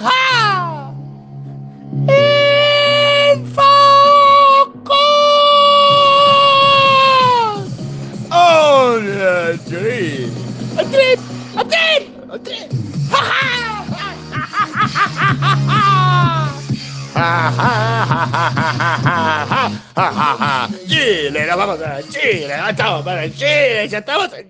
¡Ja, ¡Oh, a trip! ¡A trip! ¡A trip! ¡A trip! ¡Ja, ja! Chile, nos vamos a Chile, ya estamos para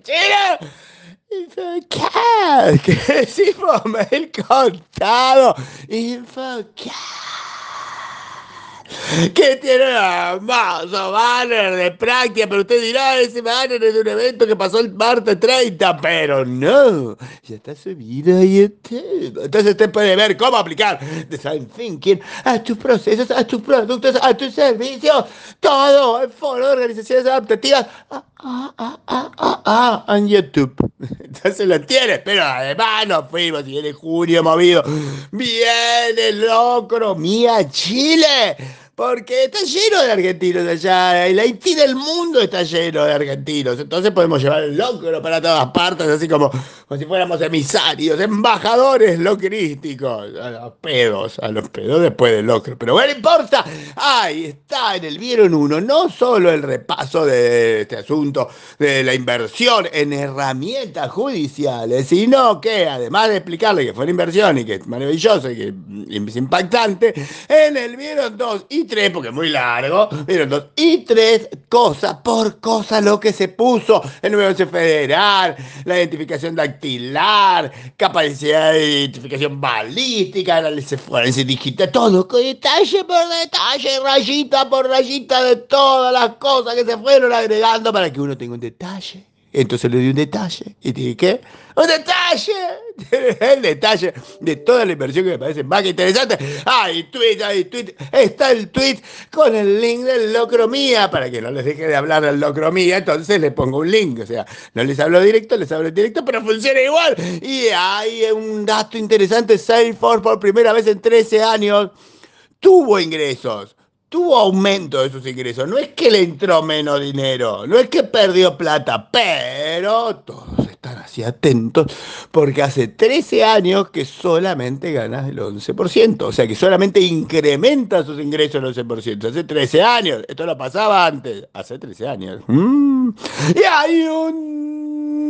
Chile, ya estamos en Chile. Infocat, que decimos mail contado. Infocat que tiene un hermoso banner de práctica, pero usted dirá, ese banner es de un evento que pasó el martes 30, pero no, ya está subido a YouTube. Entonces usted puede ver cómo aplicar Design Thinking a tus procesos, a tus productos, a tus servicios, todo en foro de organizaciones adaptativas. Ah, ah, ah, ah, ah, ah, en YouTube. Entonces lo tiene, pero además nos fuimos y viene junio movido. Viene locro, mía Chile. Porque está lleno de argentinos allá. El Haití del mundo está lleno de argentinos. Entonces podemos llevar el locro para todas partes, así como, si fuéramos emisarios, embajadores locrísticos. A los pedos, a los pedos después del locro. Pero bueno, importa. Ahí está en el Vieron Uno. No solo el repaso de este asunto de la inversión en herramientas judiciales, sino que además de explicarle que fue una inversión y que es maravilloso y que es impactante, en el Vieron 2 y tres, porque es muy largo, y tres cosas por cosa lo que se puso el nuevo federal, la identificación dactilar, capacidad de identificación balística, análisis forense digital, todo detalle por detalle, rayita por rayita de todas las cosas que se fueron agregando para que uno tenga un detalle. Entonces le di un detalle. ¿Y dije qué? ¡Un detalle! El detalle de toda la inversión que me parece más interesante. ¡Ay, tweet, ay, tweet! Está el tweet con el link del Locromía para que no les deje de hablar del Locromía. Entonces le pongo un link. O sea, no les hablo directo, les hablo directo, pero funciona igual. Y hay un dato interesante: Salesforce por primera vez en 13 años tuvo ingresos tuvo aumento de sus ingresos. No es que le entró menos dinero, no es que perdió plata, pero todos están así atentos porque hace 13 años que solamente ganas el 11%, o sea que solamente incrementa sus ingresos el 11%. Hace 13 años, esto lo pasaba antes, hace 13 años. Mm. Y hay un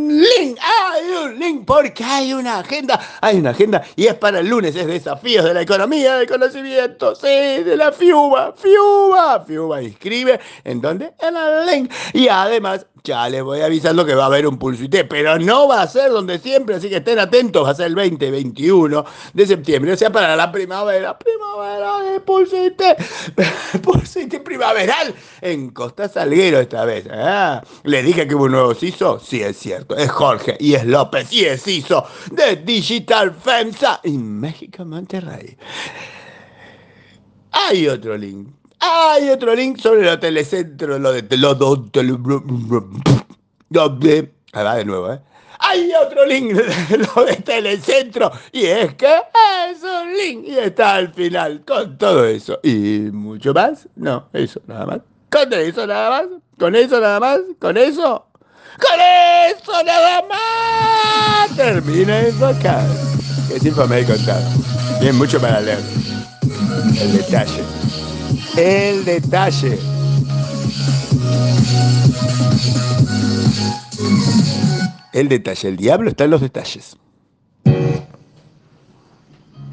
link, hay un link porque hay una agenda, hay una agenda y es para el lunes, es desafíos de la economía, del conocimiento, de la FIUBA, FIUBA, FIUBA inscribe, ¿en dónde? En el link. Y además ya les voy avisando que va a haber un pulso IT, pero no va a ser donde siempre, así que estén atentos, va a ser el 20, 21 de septiembre, o sea, para la primavera, primavera de pulso IT, pulso IT primaveral en Costa Salguero esta vez. ¿eh? Le dije que hubo un nuevo CISO, sí es cierto, es Jorge y es López y es CISO de Digital FEMSA en México, Monterrey. Hay otro link hay otro link sobre los telecentros, lo de va de nuevo, ¿eh? Hay otro link de lo de Telecentro y es que es un link y está al final con todo eso y mucho más. No, eso nada más. Con eso nada más. Con eso nada más. Con eso. Con eso nada más. Termina eso acá. Es infame contar. Bien, mucho para leer. El detalle el detalle. El detalle, el diablo está en los detalles.